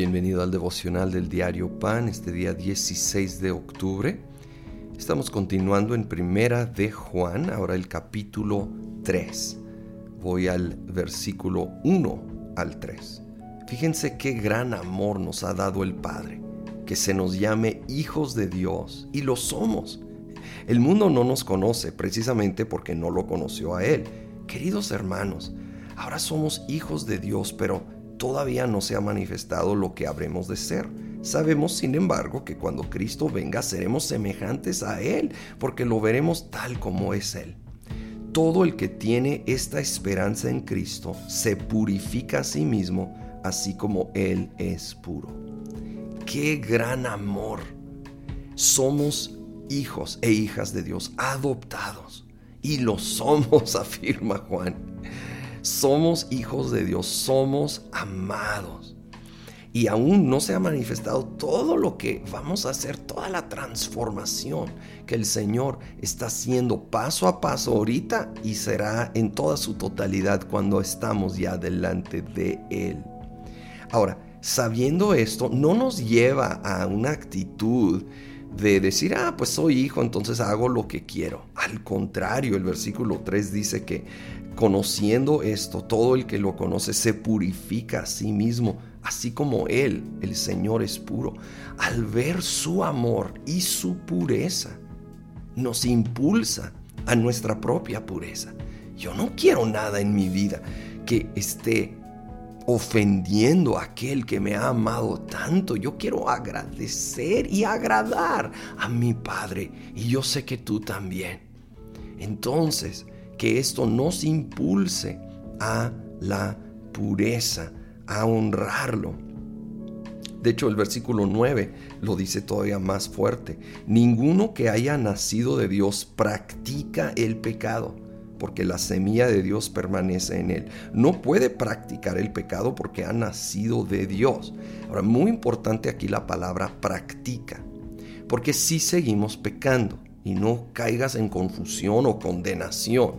Bienvenido al devocional del diario Pan, este día 16 de octubre. Estamos continuando en Primera de Juan, ahora el capítulo 3. Voy al versículo 1 al 3. Fíjense qué gran amor nos ha dado el Padre, que se nos llame hijos de Dios, y lo somos. El mundo no nos conoce precisamente porque no lo conoció a Él. Queridos hermanos, ahora somos hijos de Dios, pero todavía no se ha manifestado lo que habremos de ser. Sabemos, sin embargo, que cuando Cristo venga seremos semejantes a Él, porque lo veremos tal como es Él. Todo el que tiene esta esperanza en Cristo se purifica a sí mismo, así como Él es puro. ¡Qué gran amor! Somos hijos e hijas de Dios, adoptados. Y lo somos, afirma Juan. Somos hijos de Dios, somos amados. Y aún no se ha manifestado todo lo que vamos a hacer, toda la transformación que el Señor está haciendo paso a paso ahorita y será en toda su totalidad cuando estamos ya delante de Él. Ahora, sabiendo esto, no nos lleva a una actitud de decir, ah, pues soy hijo, entonces hago lo que quiero. Al contrario, el versículo 3 dice que conociendo esto, todo el que lo conoce se purifica a sí mismo, así como Él, el Señor, es puro. Al ver su amor y su pureza, nos impulsa a nuestra propia pureza. Yo no quiero nada en mi vida que esté ofendiendo a aquel que me ha amado tanto. Yo quiero agradecer y agradar a mi Padre. Y yo sé que tú también. Entonces, que esto nos impulse a la pureza, a honrarlo. De hecho, el versículo 9 lo dice todavía más fuerte. Ninguno que haya nacido de Dios practica el pecado porque la semilla de Dios permanece en él. No puede practicar el pecado porque ha nacido de Dios. Ahora, muy importante aquí la palabra practica, porque si seguimos pecando y no caigas en confusión o condenación,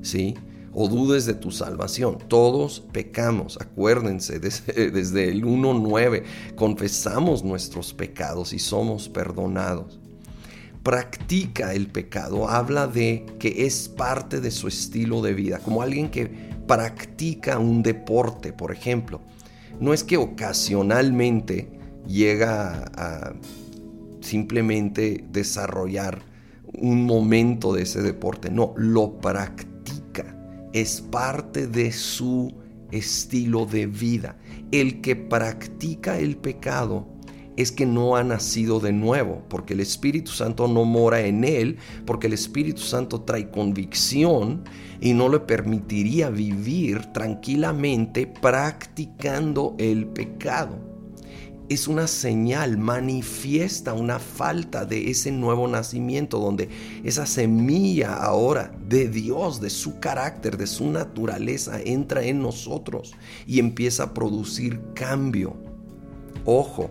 ¿sí? O dudes de tu salvación. Todos pecamos, acuérdense, desde, desde el 1.9 confesamos nuestros pecados y somos perdonados practica el pecado, habla de que es parte de su estilo de vida, como alguien que practica un deporte, por ejemplo. No es que ocasionalmente llega a simplemente desarrollar un momento de ese deporte, no, lo practica, es parte de su estilo de vida. El que practica el pecado es que no ha nacido de nuevo, porque el Espíritu Santo no mora en él, porque el Espíritu Santo trae convicción y no le permitiría vivir tranquilamente practicando el pecado. Es una señal, manifiesta una falta de ese nuevo nacimiento, donde esa semilla ahora de Dios, de su carácter, de su naturaleza, entra en nosotros y empieza a producir cambio. Ojo,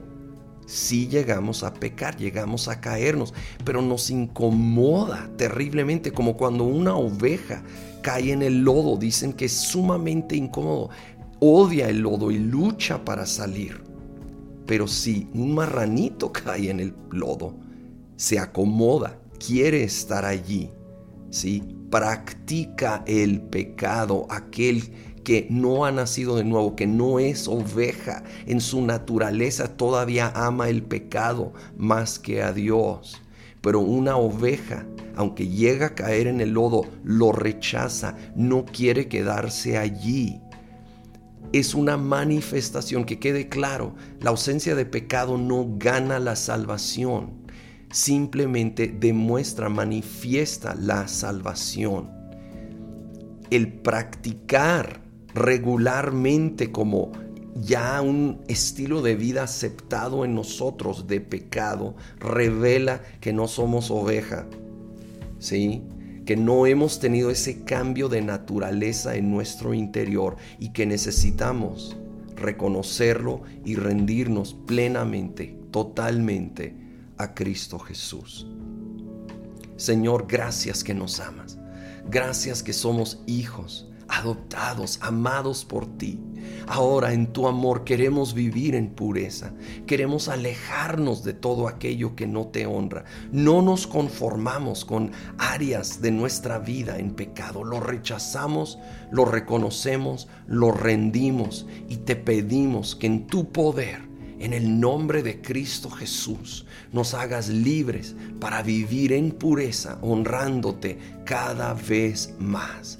si llegamos a pecar, llegamos a caernos, pero nos incomoda terriblemente, como cuando una oveja cae en el lodo, dicen que es sumamente incómodo, odia el lodo y lucha para salir. Pero si un marranito cae en el lodo, se acomoda, quiere estar allí, ¿sí? practica el pecado, aquel que no ha nacido de nuevo, que no es oveja, en su naturaleza todavía ama el pecado más que a Dios. Pero una oveja, aunque llega a caer en el lodo, lo rechaza, no quiere quedarse allí. Es una manifestación, que quede claro, la ausencia de pecado no gana la salvación, simplemente demuestra, manifiesta la salvación. El practicar regularmente como ya un estilo de vida aceptado en nosotros de pecado, revela que no somos oveja, ¿sí? Que no hemos tenido ese cambio de naturaleza en nuestro interior y que necesitamos reconocerlo y rendirnos plenamente, totalmente a Cristo Jesús. Señor, gracias que nos amas. Gracias que somos hijos adoptados, amados por ti. Ahora en tu amor queremos vivir en pureza, queremos alejarnos de todo aquello que no te honra. No nos conformamos con áreas de nuestra vida en pecado, lo rechazamos, lo reconocemos, lo rendimos y te pedimos que en tu poder en el nombre de Cristo Jesús, nos hagas libres para vivir en pureza, honrándote cada vez más.